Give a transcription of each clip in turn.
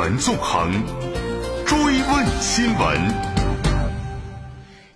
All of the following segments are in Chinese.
闻纵横，追问新闻。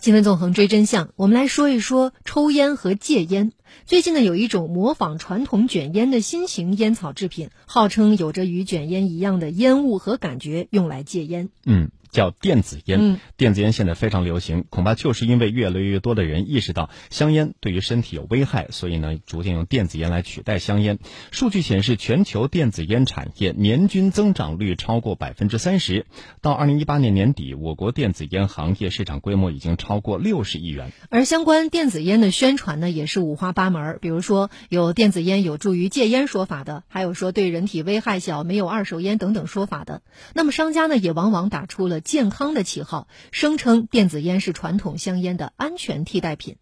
新闻纵横追真相，我们来说一说抽烟和戒烟。最近呢，有一种模仿传统卷烟的新型烟草制品，号称有着与卷烟一样的烟雾和感觉，用来戒烟。嗯。叫电子烟，电子烟现在非常流行，恐怕就是因为越来越多的人意识到香烟对于身体有危害，所以呢，逐渐用电子烟来取代香烟。数据显示，全球电子烟产业年均增长率超过百分之三十，到二零一八年年底，我国电子烟行业市场规模已经超过六十亿元。而相关电子烟的宣传呢，也是五花八门，比如说有电子烟有助于戒烟说法的，还有说对人体危害小、没有二手烟等等说法的。那么商家呢，也往往打出了。健康的旗号，声称电子烟是传统香烟的安全替代品。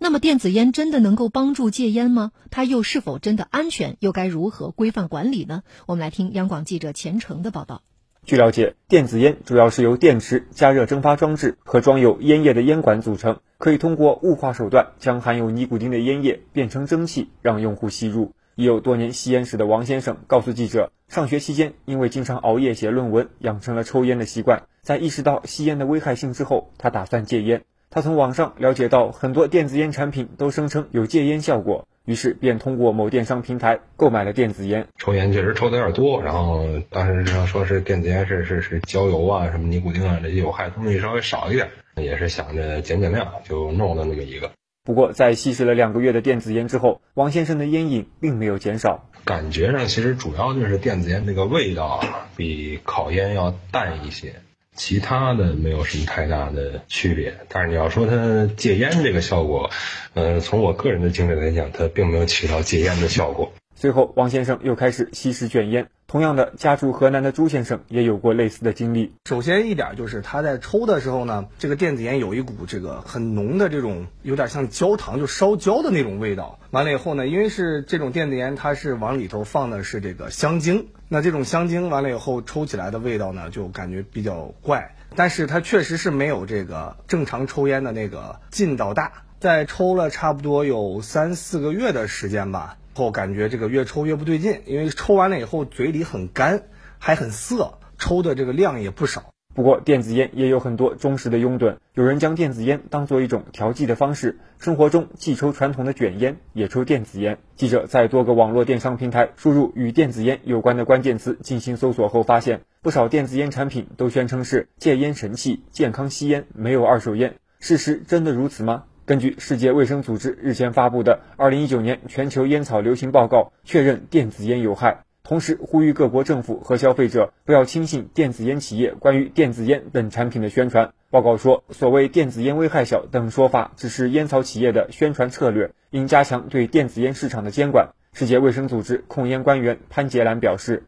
那么，电子烟真的能够帮助戒烟吗？它又是否真的安全？又该如何规范管理呢？我们来听央广记者钱程的报道。据了解，电子烟主要是由电池、加热蒸发装置和装有烟叶的烟管组成，可以通过雾化手段将含有尼古丁的烟叶变成蒸汽，让用户吸入。已有多年吸烟史的王先生告诉记者，上学期间因为经常熬夜写论文，养成了抽烟的习惯。在意识到吸烟的危害性之后，他打算戒烟。他从网上了解到很多电子烟产品都声称有戒烟效果，于是便通过某电商平台购买了电子烟。抽烟确实抽的有点多，然后当时知道说是电子烟是是是焦油啊，什么尼古丁啊这些有害东西稍微少一点，也是想着减减量，就弄了那么一个。不过，在吸食了两个月的电子烟之后，王先生的烟瘾并没有减少。感觉上其实主要就是电子烟那个味道比烤烟要淡一些，其他的没有什么太大的区别。但是你要说它戒烟这个效果，呃，从我个人的经历来讲，它并没有起到戒烟的效果。最后，王先生又开始吸食卷烟。同样的，家住河南的朱先生也有过类似的经历。首先一点就是他在抽的时候呢，这个电子烟有一股这个很浓的这种有点像焦糖，就烧焦的那种味道。完了以后呢，因为是这种电子烟，它是往里头放的是这个香精，那这种香精完了以后抽起来的味道呢，就感觉比较怪。但是它确实是没有这个正常抽烟的那个劲道大。在抽了差不多有三四个月的时间吧。后感觉这个越抽越不对劲，因为抽完了以后嘴里很干，还很涩，抽的这个量也不少。不过电子烟也有很多忠实的拥趸，有人将电子烟当做一种调剂的方式，生活中既抽传统的卷烟，也抽电子烟。记者在多个网络电商平台输入与电子烟有关的关键词进行搜索后，发现不少电子烟产品都宣称是戒烟神器、健康吸烟，没有二手烟。事实真的如此吗？根据世界卫生组织日前发布的《二零一九年全球烟草流行报告》，确认电子烟有害，同时呼吁各国政府和消费者不要轻信电子烟企业关于电子烟等产品的宣传。报告说，所谓电子烟危害小等说法只是烟草企业的宣传策略，应加强对电子烟市场的监管。世界卫生组织控烟官员潘杰兰表示：“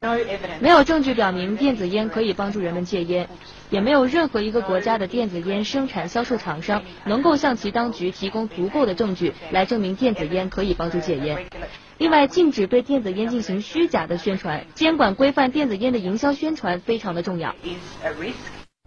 没有证据表明电子烟可以帮助人们戒烟。”也没有任何一个国家的电子烟生产销售厂商能够向其当局提供足够的证据来证明电子烟可以帮助戒烟。另外，禁止对电子烟进行虚假的宣传，监管规范电子烟的营销宣传非常的重要。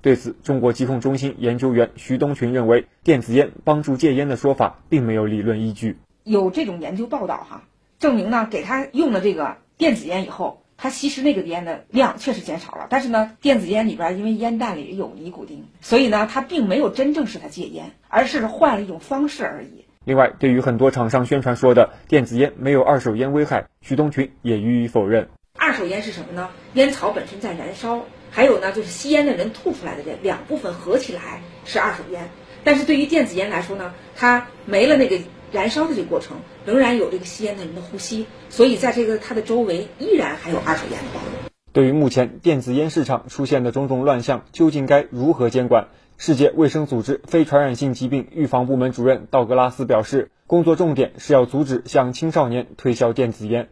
对此，中国疾控中心研究员徐东群认为，电子烟帮助戒烟的说法并没有理论依据。有这种研究报道哈，证明呢，给他用了这个电子烟以后。他吸食那个烟的量确实减少了，但是呢，电子烟里边因为烟弹里有尼古丁，所以呢，他并没有真正使他戒烟，而是换了一种方式而已。另外，对于很多厂商宣传说的电子烟没有二手烟危害，徐东群也予以否认。二手烟是什么呢？烟草本身在燃烧，还有呢，就是吸烟的人吐出来的这两部分合起来是二手烟。但是对于电子烟来说呢，它没了那个。燃烧的这个过程仍然有这个吸烟的人的呼吸，所以在这个它的周围依然还有二手烟的暴露。对于目前电子烟市场出现的种种乱象，究竟该如何监管？世界卫生组织非传染性疾病预防部门主任道格拉斯表示，工作重点是要阻止向青少年推销电子烟。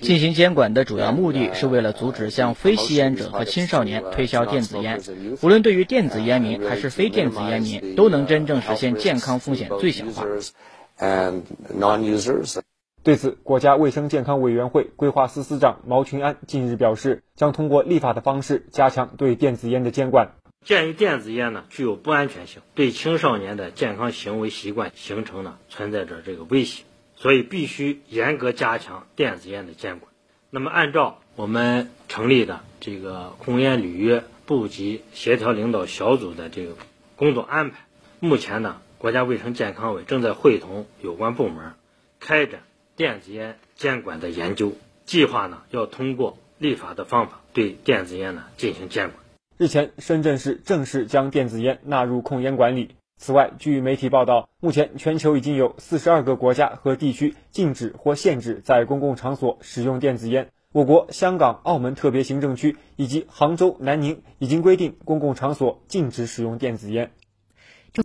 进行监管的主要目的是为了阻止向非吸烟者和青少年推销电子烟。无论对于电子烟民还是非电子烟民，都能真正实现健康风险最小化。对此，国家卫生健康委员会规划司司长毛群安近日表示，将通过立法的方式加强对电子烟的监管。鉴于电子烟呢具有不安全性，对青少年的健康行为习惯形成呢存在着这个威胁。所以必须严格加强电子烟的监管，那么，按照我们成立的这个控烟履约部级协调领导小组的这个工作安排，目前呢，国家卫生健康委正在会同有关部门开展电子烟监管的研究，计划呢要通过立法的方法对电子烟呢进行监管。日前，深圳市正式将电子烟纳入控烟管理。此外，据媒体报道，目前全球已经有四十二个国家和地区禁止或限制在公共场所使用电子烟。我国香港、澳门特别行政区以及杭州、南宁已经规定公共场所禁止使用电子烟。